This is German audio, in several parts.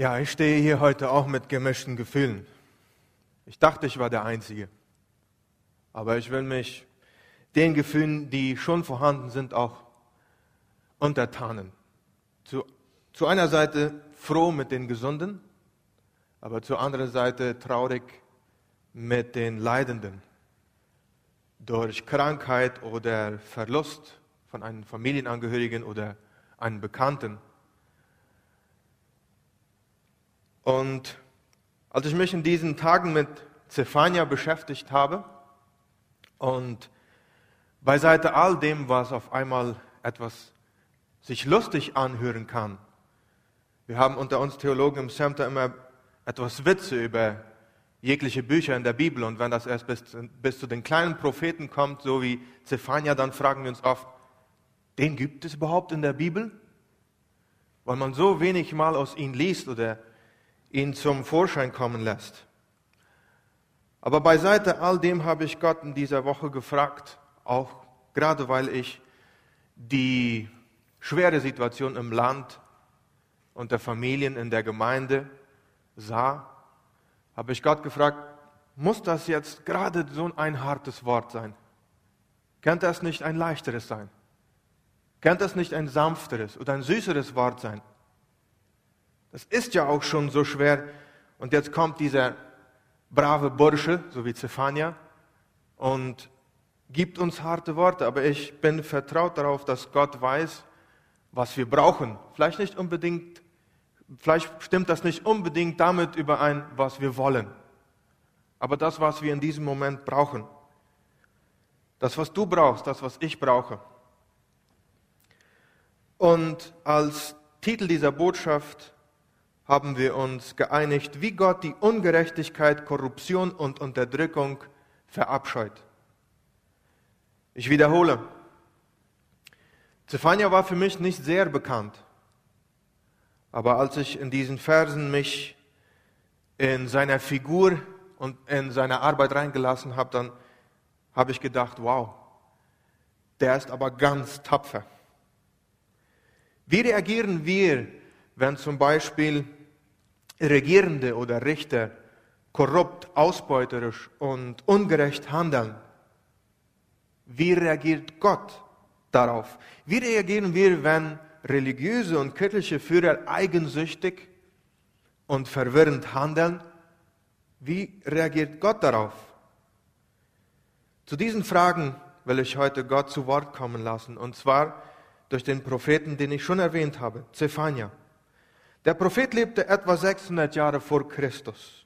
Ja, ich stehe hier heute auch mit gemischten Gefühlen. Ich dachte, ich war der Einzige. Aber ich will mich den Gefühlen, die schon vorhanden sind, auch untertanen. Zu, zu einer Seite froh mit den Gesunden, aber zur anderen Seite traurig mit den Leidenden durch Krankheit oder Verlust von einem Familienangehörigen oder einem Bekannten. Und als ich mich in diesen Tagen mit Zephania beschäftigt habe und beiseite all dem, was auf einmal etwas sich lustig anhören kann, wir haben unter uns Theologen im Center immer etwas Witze über jegliche Bücher in der Bibel und wenn das erst bis, bis zu den kleinen Propheten kommt, so wie Zephania, dann fragen wir uns oft, den gibt es überhaupt in der Bibel? Weil man so wenig mal aus ihm liest oder ihn zum Vorschein kommen lässt. Aber beiseite all dem habe ich Gott in dieser Woche gefragt, auch gerade weil ich die schwere Situation im Land und der Familien in der Gemeinde sah, habe ich Gott gefragt, muss das jetzt gerade so ein hartes Wort sein? Könnte es nicht ein leichteres sein? Könnte es nicht ein sanfteres oder ein süßeres Wort sein? Das ist ja auch schon so schwer. Und jetzt kommt dieser brave Bursche, so wie Zephania, und gibt uns harte Worte. Aber ich bin vertraut darauf, dass Gott weiß, was wir brauchen. Vielleicht nicht unbedingt, vielleicht stimmt das nicht unbedingt damit überein, was wir wollen. Aber das, was wir in diesem Moment brauchen. Das, was du brauchst, das, was ich brauche. Und als Titel dieser Botschaft haben wir uns geeinigt, wie Gott die Ungerechtigkeit, Korruption und Unterdrückung verabscheut. Ich wiederhole. Zephania war für mich nicht sehr bekannt. Aber als ich in diesen Versen mich in seiner Figur und in seine Arbeit reingelassen habe, dann habe ich gedacht, wow, der ist aber ganz tapfer. Wie reagieren wir, wenn zum Beispiel Regierende oder Richter korrupt, ausbeuterisch und ungerecht handeln, wie reagiert Gott darauf? Wie reagieren wir, wenn religiöse und kirchliche Führer eigensüchtig und verwirrend handeln? Wie reagiert Gott darauf? Zu diesen Fragen will ich heute Gott zu Wort kommen lassen, und zwar durch den Propheten, den ich schon erwähnt habe, Zephania. Der Prophet lebte etwa 600 Jahre vor Christus.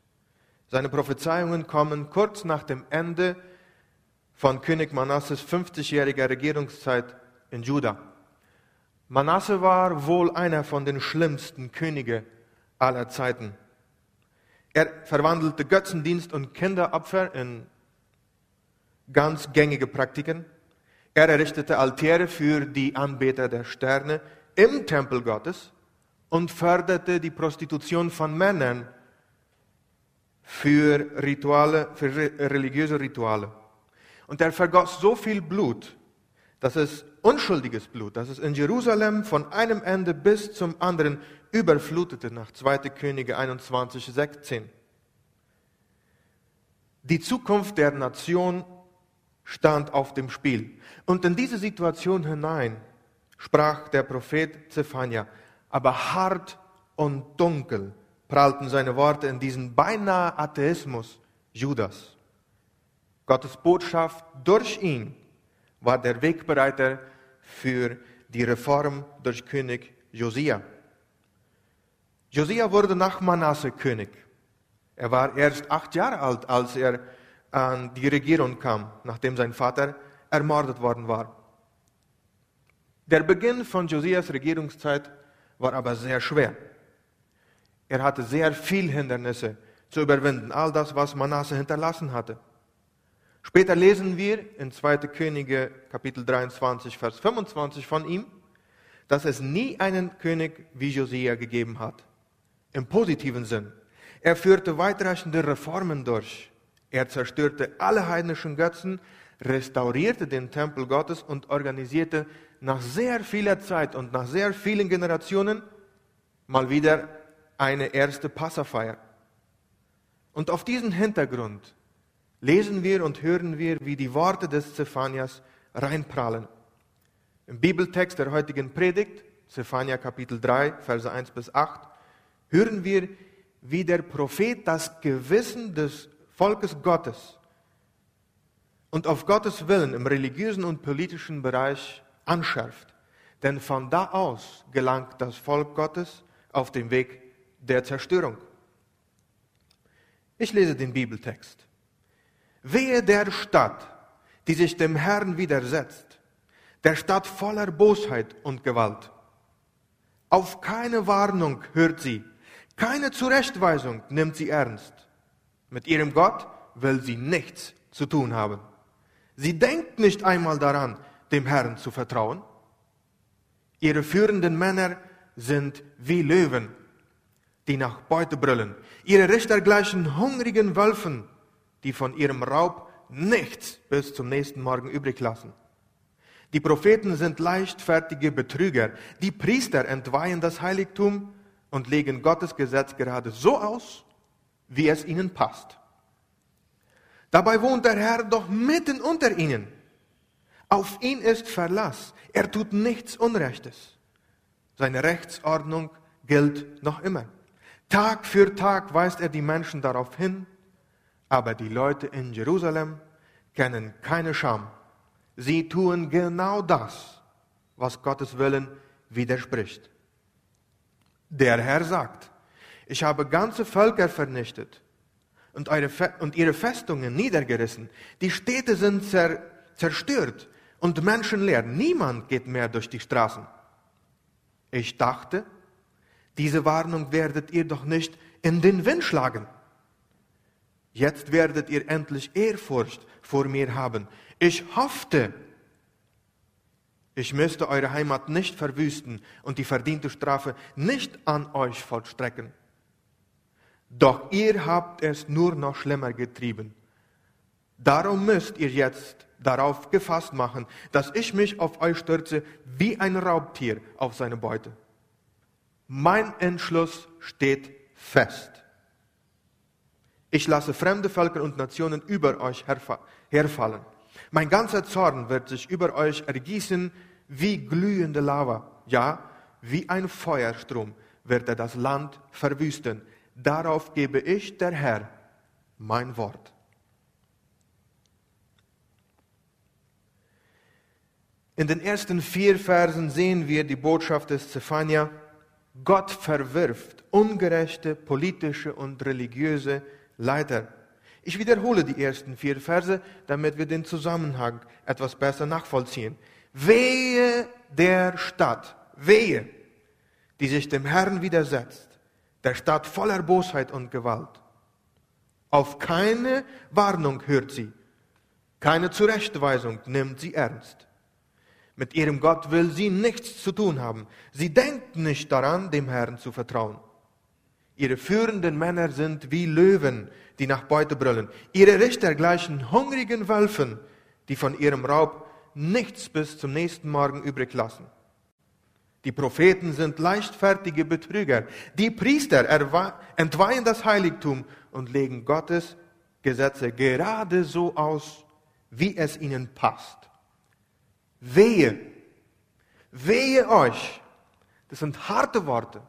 Seine Prophezeiungen kommen kurz nach dem Ende von König Manasses 50-jähriger Regierungszeit in Juda. Manasse war wohl einer von den schlimmsten Könige aller Zeiten. Er verwandelte Götzendienst und Kinderopfer in ganz gängige Praktiken. Er errichtete Altäre für die Anbeter der Sterne im Tempel Gottes und förderte die Prostitution von Männern für Rituale, für religiöse Rituale. Und er vergoss so viel Blut, dass es unschuldiges Blut, dass es in Jerusalem von einem Ende bis zum anderen überflutete nach 2. Könige 21, 16. Die Zukunft der Nation stand auf dem Spiel. Und in diese Situation hinein sprach der Prophet Zephania, aber hart und dunkel prallten seine Worte in diesen beinahe Atheismus Judas. Gottes Botschaft durch ihn war der Wegbereiter für die Reform durch König Josia. Josia wurde nach Manasse König. Er war erst acht Jahre alt, als er an die Regierung kam, nachdem sein Vater ermordet worden war. Der Beginn von Josias Regierungszeit war aber sehr schwer. Er hatte sehr viel Hindernisse zu überwinden, all das, was Manasse hinterlassen hatte. Später lesen wir in 2. Könige Kapitel 23, Vers 25 von ihm, dass es nie einen König wie Josia gegeben hat. Im positiven Sinn. Er führte weitreichende Reformen durch. Er zerstörte alle heidnischen Götzen, restaurierte den Tempel Gottes und organisierte nach sehr vieler Zeit und nach sehr vielen Generationen mal wieder eine erste Passafeier. Und auf diesen Hintergrund lesen wir und hören wir, wie die Worte des Zephanias reinprallen. Im Bibeltext der heutigen Predigt, Zephania Kapitel 3, Verse 1 bis 8, hören wir, wie der Prophet das Gewissen des Volkes Gottes und auf Gottes Willen im religiösen und politischen Bereich anschärft. Denn von da aus gelangt das Volk Gottes auf den Weg der Zerstörung. Ich lese den Bibeltext. Wehe der Stadt, die sich dem Herrn widersetzt, der Stadt voller Bosheit und Gewalt. Auf keine Warnung hört sie, keine Zurechtweisung nimmt sie ernst. Mit ihrem Gott will sie nichts zu tun haben. Sie denkt nicht einmal daran, dem Herrn zu vertrauen. Ihre führenden Männer sind wie Löwen, die nach Beute brüllen. Ihre Richter gleichen hungrigen Wölfen, die von ihrem Raub nichts bis zum nächsten Morgen übrig lassen. Die Propheten sind leichtfertige Betrüger. Die Priester entweihen das Heiligtum und legen Gottes Gesetz gerade so aus, wie es ihnen passt. Dabei wohnt der Herr doch mitten unter ihnen. Auf ihn ist Verlass. Er tut nichts Unrechtes. Seine Rechtsordnung gilt noch immer. Tag für Tag weist er die Menschen darauf hin, aber die Leute in Jerusalem kennen keine Scham. Sie tun genau das, was Gottes Willen widerspricht. Der Herr sagt, ich habe ganze Völker vernichtet und, ihre Festungen niedergerissen. Die Städte sind zer, zerstört und menschenleer. Niemand geht mehr durch die Straßen. Ich dachte, diese Warnung werdet ihr doch nicht in den Wind schlagen. Jetzt werdet ihr endlich Ehrfurcht vor mir haben. Ich hoffte, ich müsste eure Heimat nicht verwüsten und die verdiente Strafe nicht an euch vollstrecken. Doch ihr habt es nur noch schlimmer getrieben. Darum müsst ihr jetzt darauf gefasst machen, dass ich mich auf euch stürze wie ein Raubtier auf seine Beute. Mein Entschluss steht fest. Ich lasse fremde Völker und Nationen über euch herfallen. Mein ganzer Zorn wird sich über euch ergießen wie glühende Lava. Ja, wie ein Feuerstrom wird er das Land verwüsten. Darauf gebe ich, der Herr, mein Wort. In den ersten vier Versen sehen wir die Botschaft des Zephania. Gott verwirft ungerechte politische und religiöse Leiter. Ich wiederhole die ersten vier Verse, damit wir den Zusammenhang etwas besser nachvollziehen. Wehe der Stadt, wehe, die sich dem Herrn widersetzt, der Stadt voller Bosheit und Gewalt. Auf keine Warnung hört sie, keine Zurechtweisung nimmt sie ernst. Mit ihrem Gott will sie nichts zu tun haben. Sie denkt nicht daran, dem Herrn zu vertrauen. Ihre führenden Männer sind wie Löwen, die nach Beute brüllen. Ihre Richter gleichen hungrigen Wölfen, die von ihrem Raub nichts bis zum nächsten Morgen übrig lassen. Die Propheten sind leichtfertige Betrüger. Die Priester entweihen das Heiligtum und legen Gottes Gesetze gerade so aus, wie es ihnen passt. Wehe, wehe euch. Das sind harte Worte,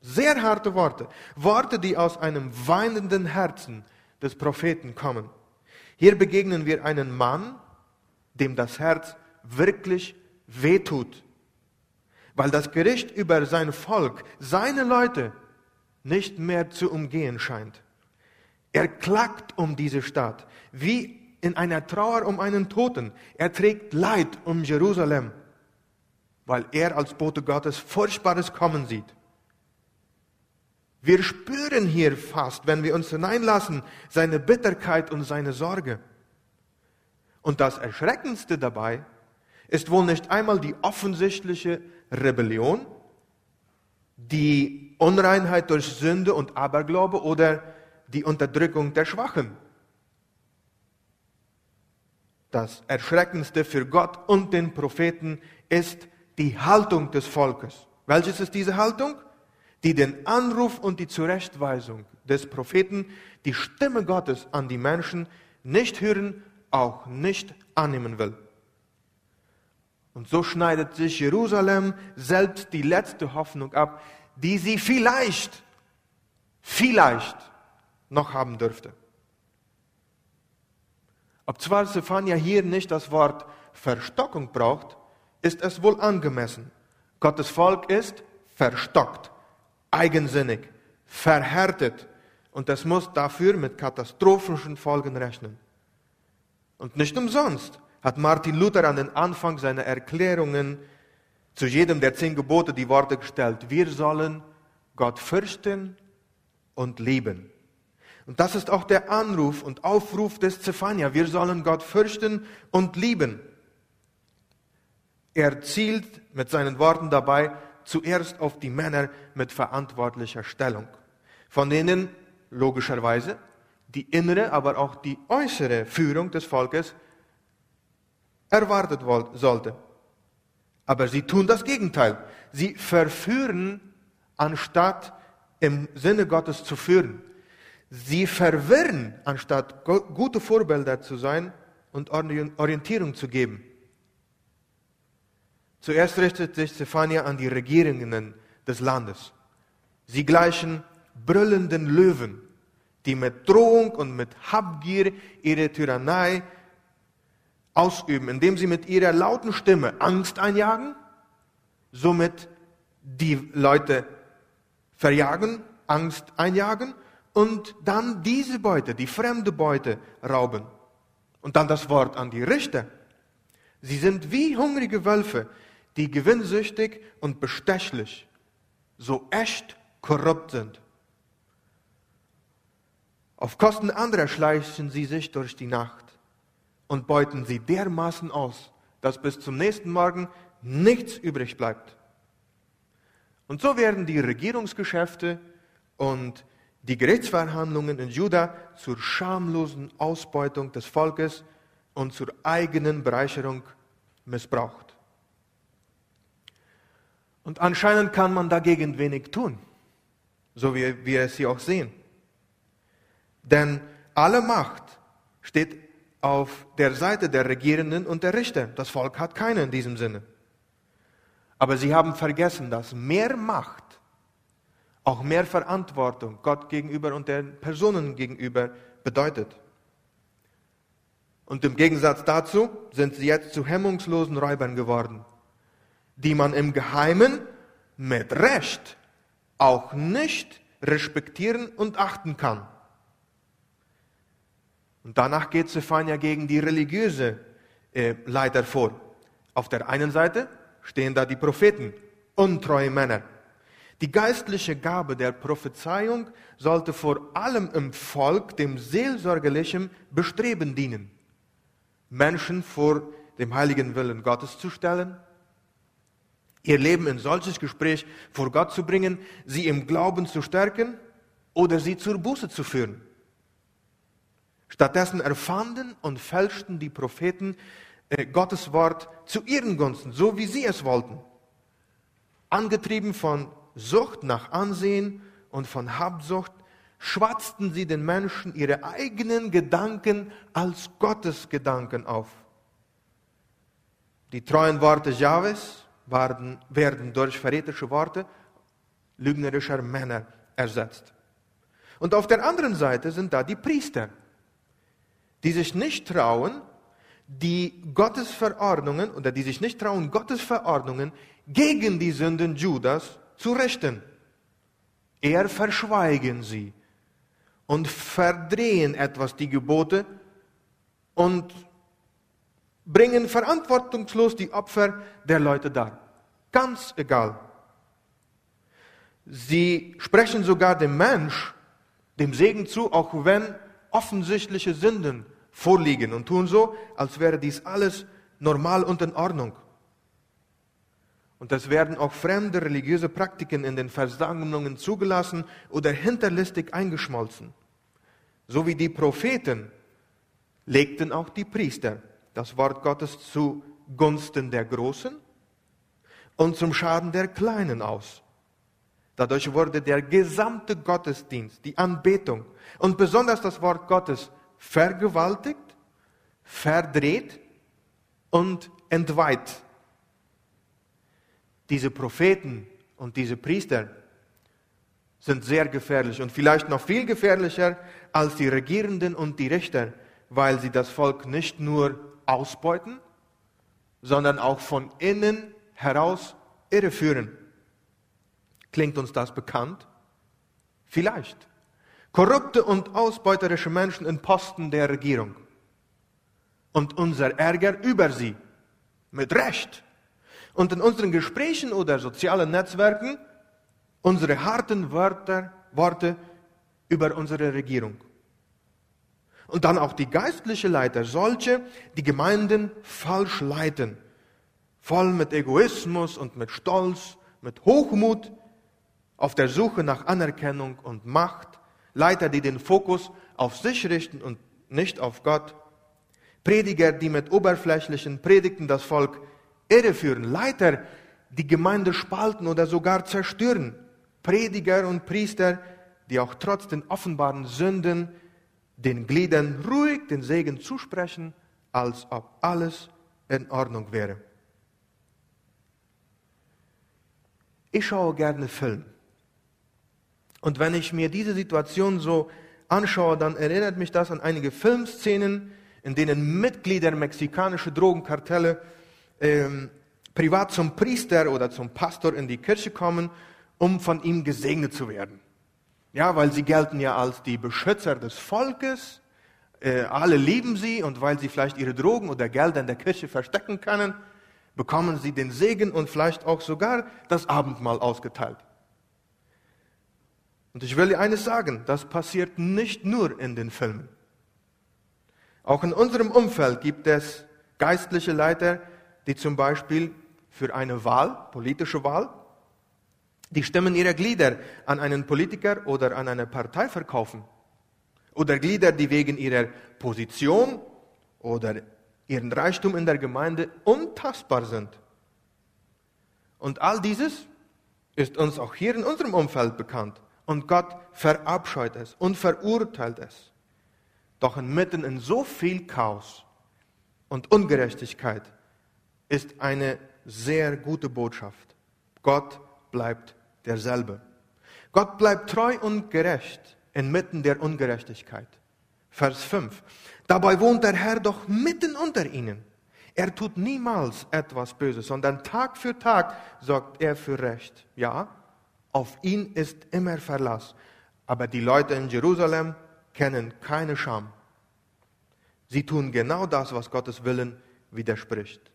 sehr harte Worte. Worte, die aus einem weinenden Herzen des Propheten kommen. Hier begegnen wir einen Mann, dem das Herz wirklich wehtut, weil das Gericht über sein Volk, seine Leute, nicht mehr zu umgehen scheint. Er klagt um diese Stadt, wie in einer Trauer um einen Toten. Er trägt Leid um Jerusalem, weil er als Bote Gottes Furchtbares kommen sieht. Wir spüren hier fast, wenn wir uns hineinlassen, seine Bitterkeit und seine Sorge. Und das Erschreckendste dabei ist wohl nicht einmal die offensichtliche Rebellion, die Unreinheit durch Sünde und Aberglaube oder die Unterdrückung der Schwachen das Erschreckendste für Gott und den Propheten ist die Haltung des Volkes. Welches ist diese Haltung? die den Anruf und die Zurechtweisung des Propheten, die Stimme Gottes an die Menschen nicht hören, auch nicht annehmen will. Und so schneidet sich Jerusalem selbst die letzte Hoffnung ab, die sie vielleicht, vielleicht noch haben dürfte. Ob zwar Zephania hier nicht das Wort Verstockung braucht, ist es wohl angemessen. Gottes Volk ist verstockt, eigensinnig, verhärtet und es muss dafür mit katastrophischen Folgen rechnen. Und nicht umsonst hat Martin Luther an den Anfang seiner Erklärungen zu jedem der zehn Gebote die Worte gestellt, wir sollen Gott fürchten und lieben. Und das ist auch der Anruf und Aufruf des Zephania. Wir sollen Gott fürchten und lieben. Er zielt mit seinen Worten dabei zuerst auf die Männer mit verantwortlicher Stellung, von denen logischerweise die innere, aber auch die äußere Führung des Volkes erwartet sollte. Aber sie tun das Gegenteil. Sie verführen, anstatt im Sinne Gottes zu führen. Sie verwirren, anstatt gute Vorbilder zu sein und Orientierung zu geben. Zuerst richtet sich Zephania an die Regierungen des Landes. Sie gleichen brüllenden Löwen, die mit Drohung und mit Habgier ihre Tyrannei ausüben, indem sie mit ihrer lauten Stimme Angst einjagen, somit die Leute verjagen, Angst einjagen und dann diese Beute, die fremde Beute, rauben. Und dann das Wort an die Richter. Sie sind wie hungrige Wölfe, die gewinnsüchtig und bestechlich, so echt korrupt sind. Auf Kosten anderer schleichen sie sich durch die Nacht und beuten sie dermaßen aus, dass bis zum nächsten Morgen nichts übrig bleibt. Und so werden die Regierungsgeschäfte und die Gerichtsverhandlungen in Juda zur schamlosen Ausbeutung des Volkes und zur eigenen Bereicherung missbraucht. Und anscheinend kann man dagegen wenig tun, so wie wir es hier auch sehen. Denn alle Macht steht auf der Seite der Regierenden und der Richter. Das Volk hat keine in diesem Sinne. Aber sie haben vergessen, dass mehr Macht auch mehr Verantwortung Gott gegenüber und den Personen gegenüber bedeutet. Und im Gegensatz dazu sind sie jetzt zu hemmungslosen Räubern geworden, die man im Geheimen mit Recht auch nicht respektieren und achten kann. Und danach geht Zephania gegen die religiöse äh, Leiter vor. Auf der einen Seite stehen da die Propheten, untreue Männer, die geistliche Gabe der Prophezeiung sollte vor allem im Volk dem seelsorgerlichen Bestreben dienen, Menschen vor dem heiligen Willen Gottes zu stellen, ihr Leben in solches Gespräch vor Gott zu bringen, sie im Glauben zu stärken oder sie zur Buße zu führen. Stattdessen erfanden und fälschten die Propheten äh, Gottes Wort zu ihren Gunsten, so wie sie es wollten. Angetrieben von Sucht nach Ansehen und von Habsucht schwatzten sie den Menschen ihre eigenen Gedanken als Gottes Gedanken auf. Die treuen Worte Jahwes werden, werden durch verräterische Worte lügnerischer Männer ersetzt. Und auf der anderen Seite sind da die Priester, die sich nicht trauen, die Gottes Verordnungen oder die sich nicht trauen, Gottes Verordnungen gegen die Sünden Judas zu richten. Eher verschweigen sie und verdrehen etwas die Gebote und bringen verantwortungslos die Opfer der Leute dar. Ganz egal. Sie sprechen sogar dem Mensch dem Segen zu, auch wenn offensichtliche Sünden vorliegen und tun so, als wäre dies alles normal und in Ordnung. Und es werden auch fremde religiöse Praktiken in den Versammlungen zugelassen oder hinterlistig eingeschmolzen. So wie die Propheten legten auch die Priester das Wort Gottes zugunsten der Großen und zum Schaden der Kleinen aus. Dadurch wurde der gesamte Gottesdienst, die Anbetung und besonders das Wort Gottes vergewaltigt, verdreht und entweiht. Diese Propheten und diese Priester sind sehr gefährlich und vielleicht noch viel gefährlicher als die Regierenden und die Richter, weil sie das Volk nicht nur ausbeuten, sondern auch von innen heraus irreführen. Klingt uns das bekannt? Vielleicht. Korrupte und ausbeuterische Menschen in Posten der Regierung. Und unser Ärger über sie. Mit Recht. Und in unseren Gesprächen oder sozialen Netzwerken unsere harten Wörter, Worte über unsere Regierung. Und dann auch die geistliche Leiter, solche, die Gemeinden falsch leiten, voll mit Egoismus und mit Stolz, mit Hochmut, auf der Suche nach Anerkennung und Macht, Leiter, die den Fokus auf sich richten und nicht auf Gott, Prediger, die mit oberflächlichen Predigten das Volk irreführen, Leiter, die Gemeinde spalten oder sogar zerstören, Prediger und Priester, die auch trotz den offenbaren Sünden den Gliedern ruhig den Segen zusprechen, als ob alles in Ordnung wäre. Ich schaue gerne Film. Und wenn ich mir diese Situation so anschaue, dann erinnert mich das an einige Filmszenen, in denen Mitglieder mexikanischer Drogenkartelle ähm, privat zum Priester oder zum Pastor in die Kirche kommen, um von ihm gesegnet zu werden. Ja, weil sie gelten ja als die Beschützer des Volkes. Äh, alle lieben sie und weil sie vielleicht ihre Drogen oder Gelder in der Kirche verstecken können, bekommen sie den Segen und vielleicht auch sogar das Abendmahl ausgeteilt. Und ich will dir eines sagen, das passiert nicht nur in den Filmen. Auch in unserem Umfeld gibt es geistliche Leiter, die zum Beispiel für eine Wahl, politische Wahl, die Stimmen ihrer Glieder an einen Politiker oder an eine Partei verkaufen. Oder Glieder, die wegen ihrer Position oder ihren Reichtum in der Gemeinde untastbar sind. Und all dieses ist uns auch hier in unserem Umfeld bekannt. Und Gott verabscheut es und verurteilt es. Doch inmitten in so viel Chaos und Ungerechtigkeit ist eine sehr gute Botschaft. Gott bleibt derselbe. Gott bleibt treu und gerecht inmitten der Ungerechtigkeit. Vers 5. Dabei wohnt der Herr doch mitten unter ihnen. Er tut niemals etwas Böses, sondern Tag für Tag sorgt er für Recht. Ja, auf ihn ist immer Verlass. Aber die Leute in Jerusalem kennen keine Scham. Sie tun genau das, was Gottes Willen widerspricht.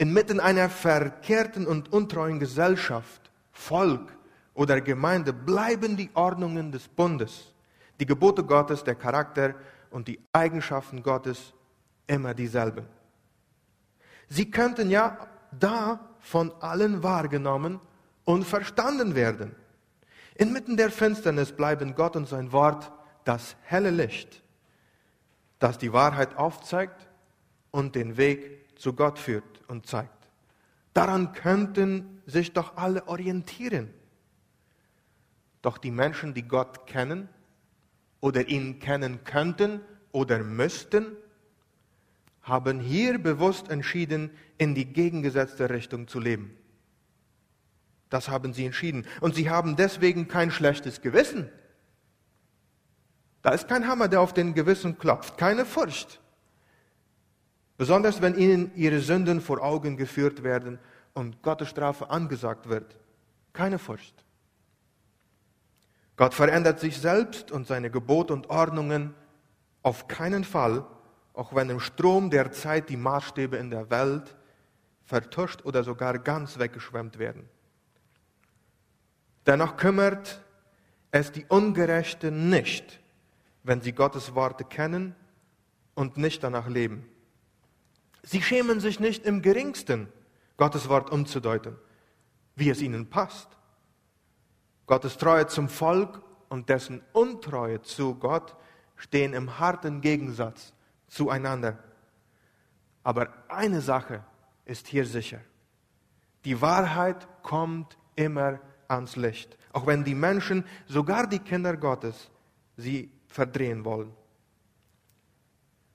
Inmitten einer verkehrten und untreuen Gesellschaft Volk oder Gemeinde bleiben die Ordnungen des Bundes, die Gebote Gottes, der Charakter und die Eigenschaften Gottes immer dieselben. Sie könnten ja da von allen wahrgenommen und verstanden werden. Inmitten der Finsternis bleiben Gott und sein Wort das helle Licht, das die Wahrheit aufzeigt und den Weg zu Gott führt und zeigt. Daran könnten sich doch alle orientieren. Doch die Menschen, die Gott kennen oder ihn kennen könnten oder müssten, haben hier bewusst entschieden, in die gegengesetzte Richtung zu leben. Das haben sie entschieden. Und sie haben deswegen kein schlechtes Gewissen. Da ist kein Hammer, der auf den Gewissen klopft, keine Furcht. Besonders wenn ihnen ihre Sünden vor Augen geführt werden und Gottes Strafe angesagt wird. Keine Furcht. Gott verändert sich selbst und seine Gebote und Ordnungen auf keinen Fall, auch wenn im Strom der Zeit die Maßstäbe in der Welt vertuscht oder sogar ganz weggeschwemmt werden. Dennoch kümmert es die Ungerechten nicht, wenn sie Gottes Worte kennen und nicht danach leben. Sie schämen sich nicht im geringsten, Gottes Wort umzudeuten, wie es ihnen passt. Gottes Treue zum Volk und dessen Untreue zu Gott stehen im harten Gegensatz zueinander. Aber eine Sache ist hier sicher. Die Wahrheit kommt immer ans Licht, auch wenn die Menschen, sogar die Kinder Gottes, sie verdrehen wollen.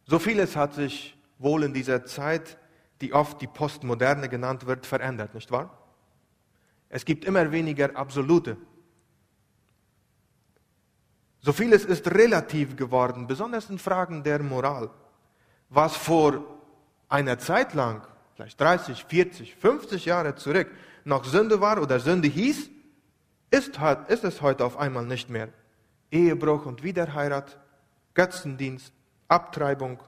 So vieles hat sich wohl in dieser Zeit, die oft die Postmoderne genannt wird, verändert, nicht wahr? Es gibt immer weniger Absolute. So vieles ist relativ geworden, besonders in Fragen der Moral. Was vor einer Zeit lang, vielleicht 30, 40, 50 Jahre zurück, noch Sünde war oder Sünde hieß, ist, ist es heute auf einmal nicht mehr. Ehebruch und Wiederheirat, Götzendienst, Abtreibung,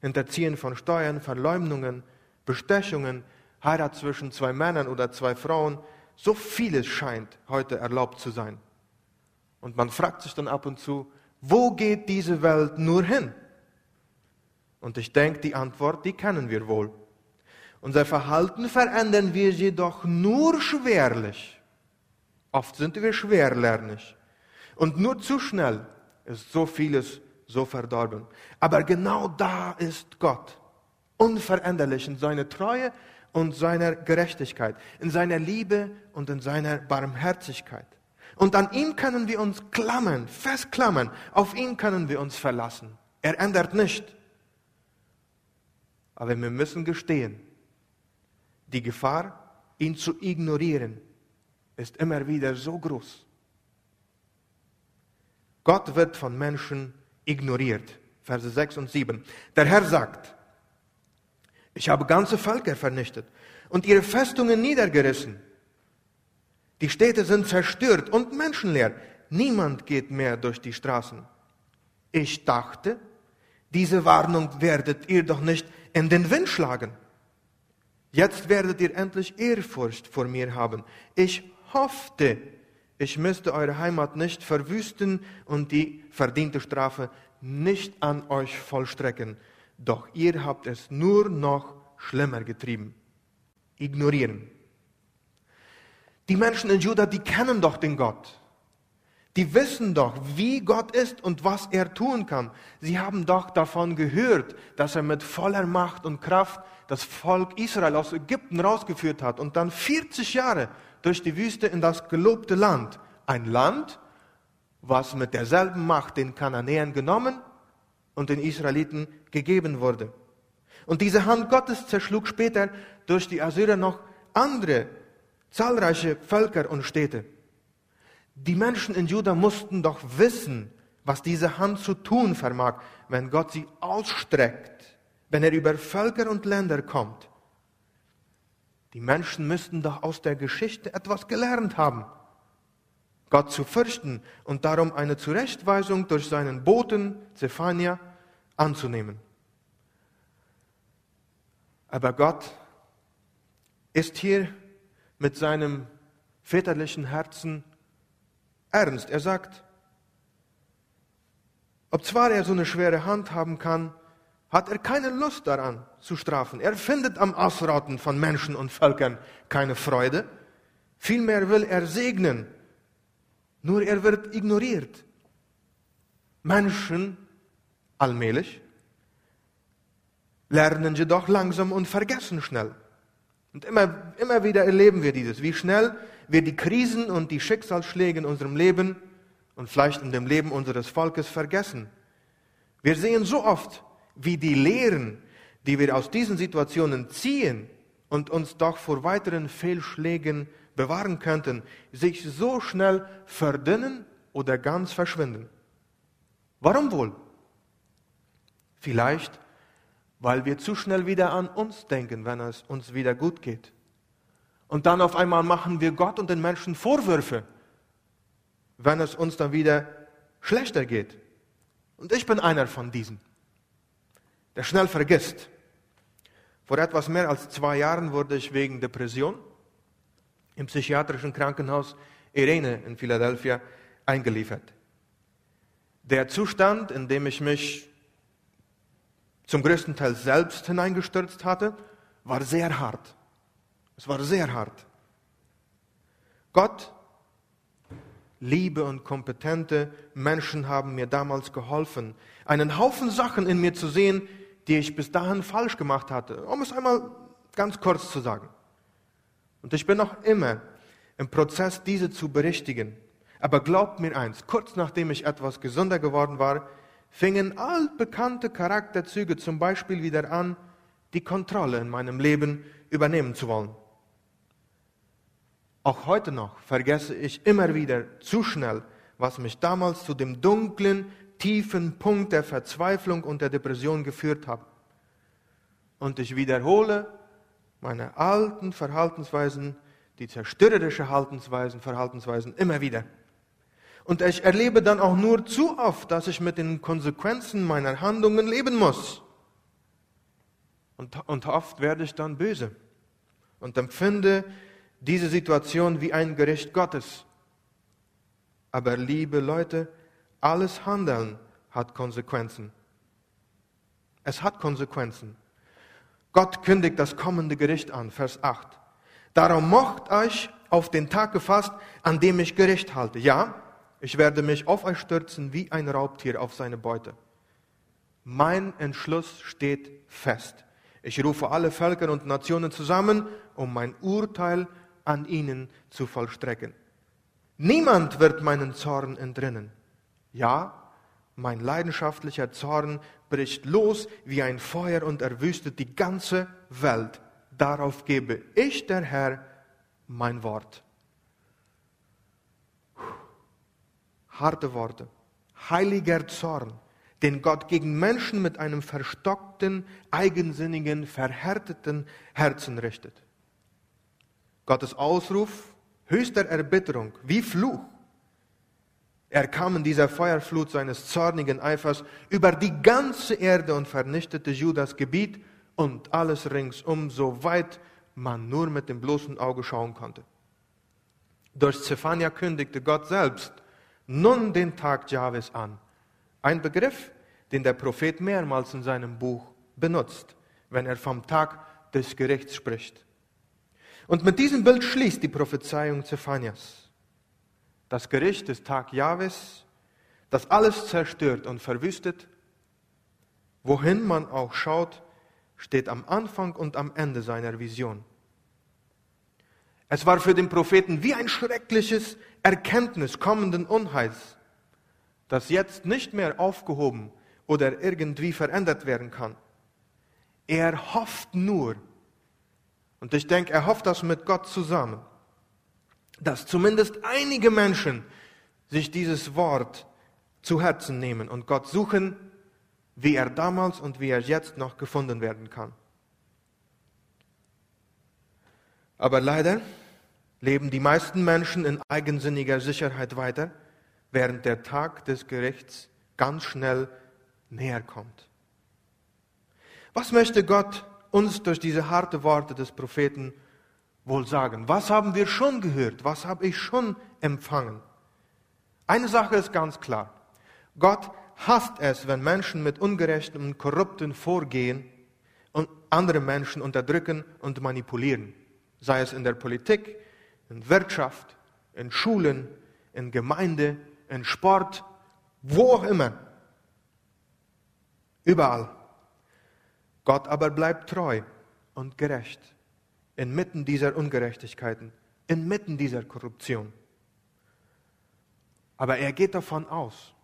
Hinterziehen von Steuern, Verleumdungen, Bestechungen, Heirat zwischen zwei Männern oder zwei Frauen, so vieles scheint heute erlaubt zu sein. Und man fragt sich dann ab und zu, wo geht diese Welt nur hin? Und ich denke, die Antwort, die kennen wir wohl. Unser Verhalten verändern wir jedoch nur schwerlich. Oft sind wir schwerlernig. Und nur zu schnell ist so vieles so verdorben. Aber genau da ist Gott. Unveränderlich in seiner Treue und seiner Gerechtigkeit, in seiner Liebe und in seiner Barmherzigkeit. Und an ihm können wir uns klammern, festklammern. Auf ihn können wir uns verlassen. Er ändert nicht. Aber wir müssen gestehen, die Gefahr, ihn zu ignorieren, ist immer wieder so groß. Gott wird von Menschen ignoriert. Verse 6 und 7. Der Herr sagt, ich habe ganze Völker vernichtet und ihre Festungen niedergerissen. Die Städte sind zerstört und menschenleer. Niemand geht mehr durch die Straßen. Ich dachte, diese Warnung werdet ihr doch nicht in den Wind schlagen. Jetzt werdet ihr endlich Ehrfurcht vor mir haben. Ich hoffte, ich müsste eure Heimat nicht verwüsten und die verdiente Strafe nicht an euch vollstrecken. Doch ihr habt es nur noch schlimmer getrieben. Ignorieren. Die Menschen in Juda, die kennen doch den Gott. Die wissen doch, wie Gott ist und was er tun kann. Sie haben doch davon gehört, dass er mit voller Macht und Kraft das Volk Israel aus Ägypten rausgeführt hat und dann 40 Jahre durch die Wüste in das gelobte Land. Ein Land, was mit derselben Macht den Kananäern genommen und den Israeliten gegeben wurde. Und diese Hand Gottes zerschlug später durch die Assyrer noch andere zahlreiche Völker und Städte. Die Menschen in Juda mussten doch wissen, was diese Hand zu tun vermag, wenn Gott sie ausstreckt, wenn er über Völker und Länder kommt. Die Menschen müssten doch aus der Geschichte etwas gelernt haben. Gott zu fürchten und darum eine Zurechtweisung durch seinen Boten Zephania anzunehmen. Aber Gott ist hier mit seinem väterlichen Herzen ernst. Er sagt, ob zwar er so eine schwere Hand haben kann, hat er keine Lust daran zu strafen. Er findet am Ausrotten von Menschen und Völkern keine Freude. Vielmehr will er segnen. Nur er wird ignoriert. Menschen allmählich lernen jedoch langsam und vergessen schnell. Und immer, immer wieder erleben wir dieses, wie schnell wir die Krisen und die Schicksalsschläge in unserem Leben und vielleicht in dem Leben unseres Volkes vergessen. Wir sehen so oft, wie die Lehren, die wir aus diesen Situationen ziehen und uns doch vor weiteren Fehlschlägen bewahren könnten, sich so schnell verdünnen oder ganz verschwinden. Warum wohl? Vielleicht, weil wir zu schnell wieder an uns denken, wenn es uns wieder gut geht. Und dann auf einmal machen wir Gott und den Menschen Vorwürfe, wenn es uns dann wieder schlechter geht. Und ich bin einer von diesen, der schnell vergisst. Vor etwas mehr als zwei Jahren wurde ich wegen Depression im psychiatrischen Krankenhaus Irene in Philadelphia eingeliefert. Der Zustand, in dem ich mich zum größten Teil selbst hineingestürzt hatte, war sehr hart. Es war sehr hart. Gott, liebe und kompetente Menschen haben mir damals geholfen, einen Haufen Sachen in mir zu sehen, die ich bis dahin falsch gemacht hatte, um es einmal ganz kurz zu sagen. Und ich bin noch immer im Prozess, diese zu berichtigen. Aber glaubt mir eins, kurz nachdem ich etwas gesünder geworden war, fingen altbekannte Charakterzüge zum Beispiel wieder an, die Kontrolle in meinem Leben übernehmen zu wollen. Auch heute noch vergesse ich immer wieder zu schnell, was mich damals zu dem dunklen, tiefen Punkt der Verzweiflung und der Depression geführt hat. Und ich wiederhole meine alten Verhaltensweisen, die zerstörerische Verhaltensweisen, Verhaltensweisen immer wieder. Und ich erlebe dann auch nur zu oft, dass ich mit den Konsequenzen meiner Handlungen leben muss. Und, und oft werde ich dann böse und empfinde diese Situation wie ein Gericht Gottes. Aber liebe Leute, alles Handeln hat Konsequenzen. Es hat Konsequenzen. Gott kündigt das kommende Gericht an, Vers 8. Darum macht euch auf den Tag gefasst, an dem ich Gericht halte. Ja, ich werde mich auf euch stürzen wie ein Raubtier auf seine Beute. Mein Entschluss steht fest. Ich rufe alle Völker und Nationen zusammen, um mein Urteil an ihnen zu vollstrecken. Niemand wird meinen Zorn entrinnen. Ja, mein leidenschaftlicher Zorn bricht los wie ein Feuer und erwüstet die ganze Welt. Darauf gebe ich, der Herr, mein Wort. Harte Worte. Heiliger Zorn, den Gott gegen Menschen mit einem verstockten, eigensinnigen, verhärteten Herzen richtet. Gottes Ausruf höchster Erbitterung, wie Fluch. Er kam in dieser Feuerflut seines zornigen Eifers über die ganze Erde und vernichtete Judas Gebiet und alles ringsum, soweit man nur mit dem bloßen Auge schauen konnte. Durch Zephania kündigte Gott selbst nun den Tag Jahwes an. Ein Begriff, den der Prophet mehrmals in seinem Buch benutzt, wenn er vom Tag des Gerichts spricht. Und mit diesem Bild schließt die Prophezeiung Zephanias. Das Gericht des Tag Jahwes, das alles zerstört und verwüstet, wohin man auch schaut, steht am Anfang und am Ende seiner Vision. Es war für den Propheten wie ein schreckliches Erkenntnis kommenden Unheils, das jetzt nicht mehr aufgehoben oder irgendwie verändert werden kann. Er hofft nur, und ich denke, er hofft das mit Gott zusammen, dass zumindest einige Menschen sich dieses Wort zu Herzen nehmen und Gott suchen, wie er damals und wie er jetzt noch gefunden werden kann. Aber leider leben die meisten Menschen in eigensinniger Sicherheit weiter, während der Tag des Gerichts ganz schnell näher kommt. Was möchte Gott uns durch diese harte Worte des Propheten wohl sagen? Was haben wir schon gehört? Was habe ich schon empfangen? Eine Sache ist ganz klar. Gott hasst es, wenn Menschen mit ungerechtem und korrupten Vorgehen und andere Menschen unterdrücken und manipulieren. Sei es in der Politik, in Wirtschaft, in Schulen, in Gemeinde, in Sport, wo auch immer. Überall. Gott aber bleibt treu und gerecht inmitten dieser Ungerechtigkeiten, inmitten dieser Korruption. Aber er geht davon aus,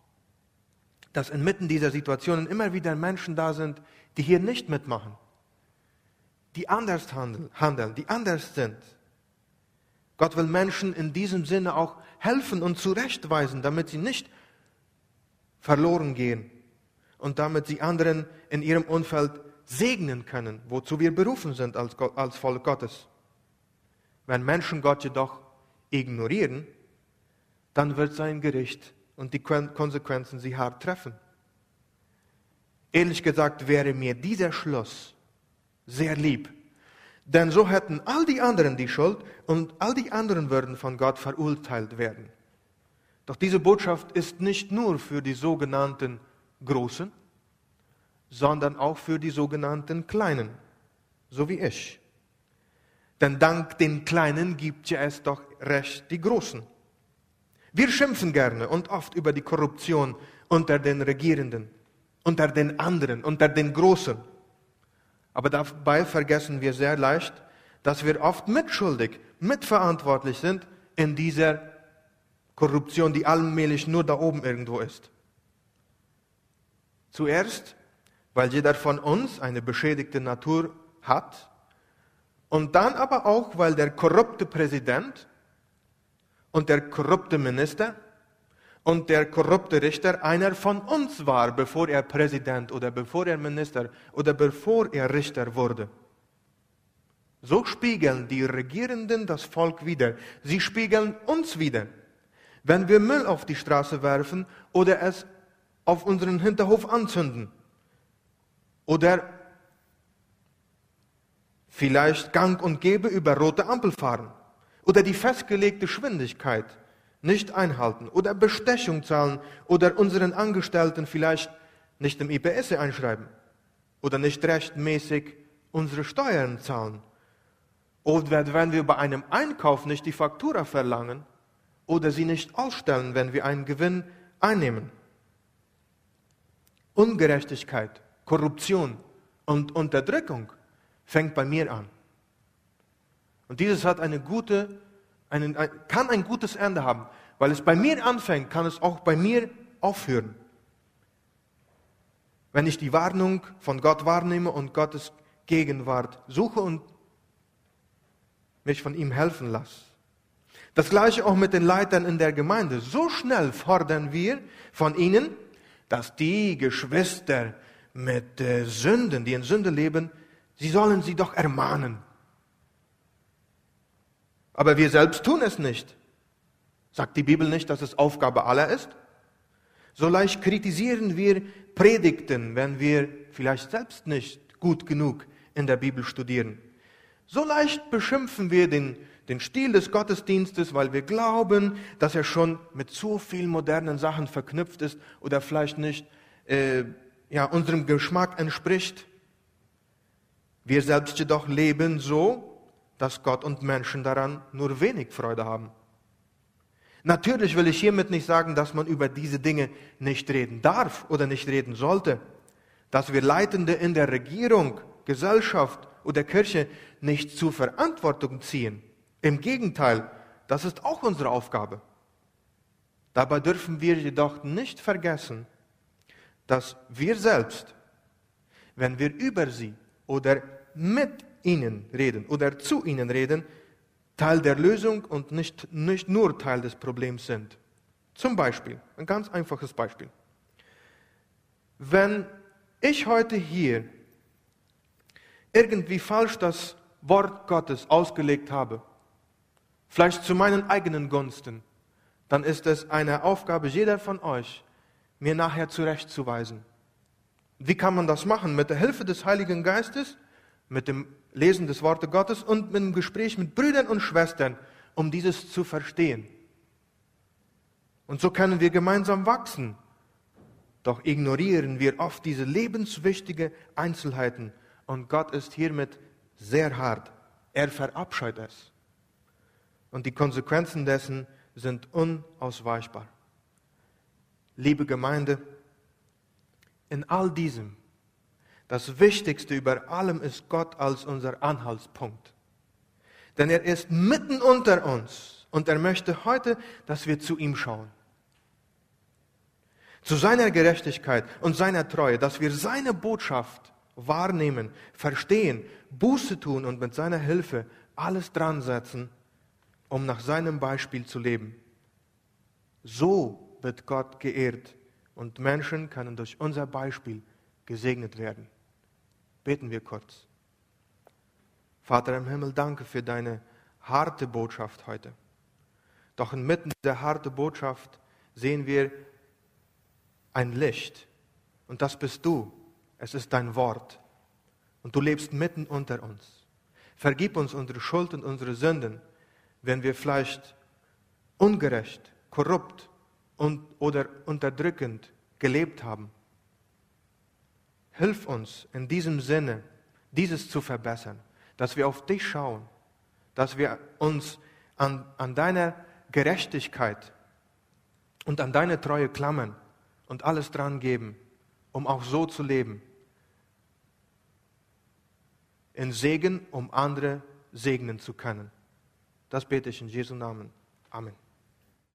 dass inmitten dieser Situationen immer wieder Menschen da sind, die hier nicht mitmachen, die anders handeln, die anders sind. Gott will Menschen in diesem Sinne auch helfen und zurechtweisen, damit sie nicht verloren gehen und damit sie anderen in ihrem Umfeld segnen können, wozu wir berufen sind als, als Volk Gottes. Wenn Menschen Gott jedoch ignorieren, dann wird sein Gericht und die Konsequenzen sie hart treffen. Ehrlich gesagt wäre mir dieser Schluss sehr lieb, denn so hätten all die anderen die Schuld und all die anderen würden von Gott verurteilt werden. Doch diese Botschaft ist nicht nur für die sogenannten Großen, sondern auch für die sogenannten Kleinen, so wie ich. Denn dank den Kleinen gibt ja es doch recht die Großen. Wir schimpfen gerne und oft über die Korruption unter den Regierenden, unter den anderen, unter den Großen. Aber dabei vergessen wir sehr leicht, dass wir oft mitschuldig, mitverantwortlich sind in dieser Korruption, die allmählich nur da oben irgendwo ist. Zuerst, weil jeder von uns eine beschädigte Natur hat und dann aber auch, weil der korrupte Präsident und der korrupte Minister und der korrupte Richter einer von uns war, bevor er Präsident oder bevor er Minister oder bevor er Richter wurde. So spiegeln die Regierenden das Volk wieder. Sie spiegeln uns wieder. Wenn wir Müll auf die Straße werfen oder es auf unseren Hinterhof anzünden oder vielleicht gang und gäbe über rote Ampel fahren oder die festgelegte Geschwindigkeit nicht einhalten. Oder Bestechung zahlen. Oder unseren Angestellten vielleicht nicht im IPS einschreiben. Oder nicht rechtmäßig unsere Steuern zahlen. Oder wenn wir bei einem Einkauf nicht die Faktura verlangen oder sie nicht ausstellen, wenn wir einen Gewinn einnehmen. Ungerechtigkeit, Korruption und Unterdrückung fängt bei mir an. Und dieses hat eine gute, einen, kann ein gutes Ende haben. Weil es bei mir anfängt, kann es auch bei mir aufhören. Wenn ich die Warnung von Gott wahrnehme und Gottes Gegenwart suche und mich von ihm helfen lasse. Das gleiche auch mit den Leitern in der Gemeinde. So schnell fordern wir von ihnen, dass die Geschwister mit äh, Sünden, die in Sünde leben, sie sollen sie doch ermahnen. Aber wir selbst tun es nicht. Sagt die Bibel nicht, dass es Aufgabe aller ist? So leicht kritisieren wir Predigten, wenn wir vielleicht selbst nicht gut genug in der Bibel studieren. So leicht beschimpfen wir den, den Stil des Gottesdienstes, weil wir glauben, dass er schon mit so vielen modernen Sachen verknüpft ist oder vielleicht nicht äh, ja, unserem Geschmack entspricht. Wir selbst jedoch leben so, dass Gott und Menschen daran nur wenig Freude haben. Natürlich will ich hiermit nicht sagen, dass man über diese Dinge nicht reden darf oder nicht reden sollte, dass wir Leitende in der Regierung, Gesellschaft oder Kirche nicht zur Verantwortung ziehen. Im Gegenteil, das ist auch unsere Aufgabe. Dabei dürfen wir jedoch nicht vergessen, dass wir selbst, wenn wir über sie oder mit ihnen reden oder zu ihnen reden, Teil der Lösung und nicht, nicht nur Teil des Problems sind. Zum Beispiel, ein ganz einfaches Beispiel. Wenn ich heute hier irgendwie falsch das Wort Gottes ausgelegt habe, vielleicht zu meinen eigenen Gunsten, dann ist es eine Aufgabe jeder von euch, mir nachher zurechtzuweisen. Wie kann man das machen? Mit der Hilfe des Heiligen Geistes, mit dem Lesen des Wortes Gottes und mit dem Gespräch mit Brüdern und Schwestern, um dieses zu verstehen. Und so können wir gemeinsam wachsen. Doch ignorieren wir oft diese lebenswichtigen Einzelheiten. Und Gott ist hiermit sehr hart. Er verabscheut es. Und die Konsequenzen dessen sind unausweichbar. Liebe Gemeinde, in all diesem das Wichtigste über allem ist Gott als unser Anhaltspunkt. Denn er ist mitten unter uns und er möchte heute, dass wir zu ihm schauen. Zu seiner Gerechtigkeit und seiner Treue, dass wir seine Botschaft wahrnehmen, verstehen, Buße tun und mit seiner Hilfe alles dran setzen, um nach seinem Beispiel zu leben. So wird Gott geehrt und Menschen können durch unser Beispiel gesegnet werden. Beten wir kurz. Vater im Himmel, danke für deine harte Botschaft heute. Doch inmitten dieser harten Botschaft sehen wir ein Licht. Und das bist du. Es ist dein Wort. Und du lebst mitten unter uns. Vergib uns unsere Schuld und unsere Sünden, wenn wir vielleicht ungerecht, korrupt und, oder unterdrückend gelebt haben. Hilf uns in diesem Sinne, dieses zu verbessern, dass wir auf dich schauen, dass wir uns an, an deiner Gerechtigkeit und an deine Treue klammern und alles dran geben, um auch so zu leben. In Segen, um andere segnen zu können. Das bete ich in Jesu Namen. Amen.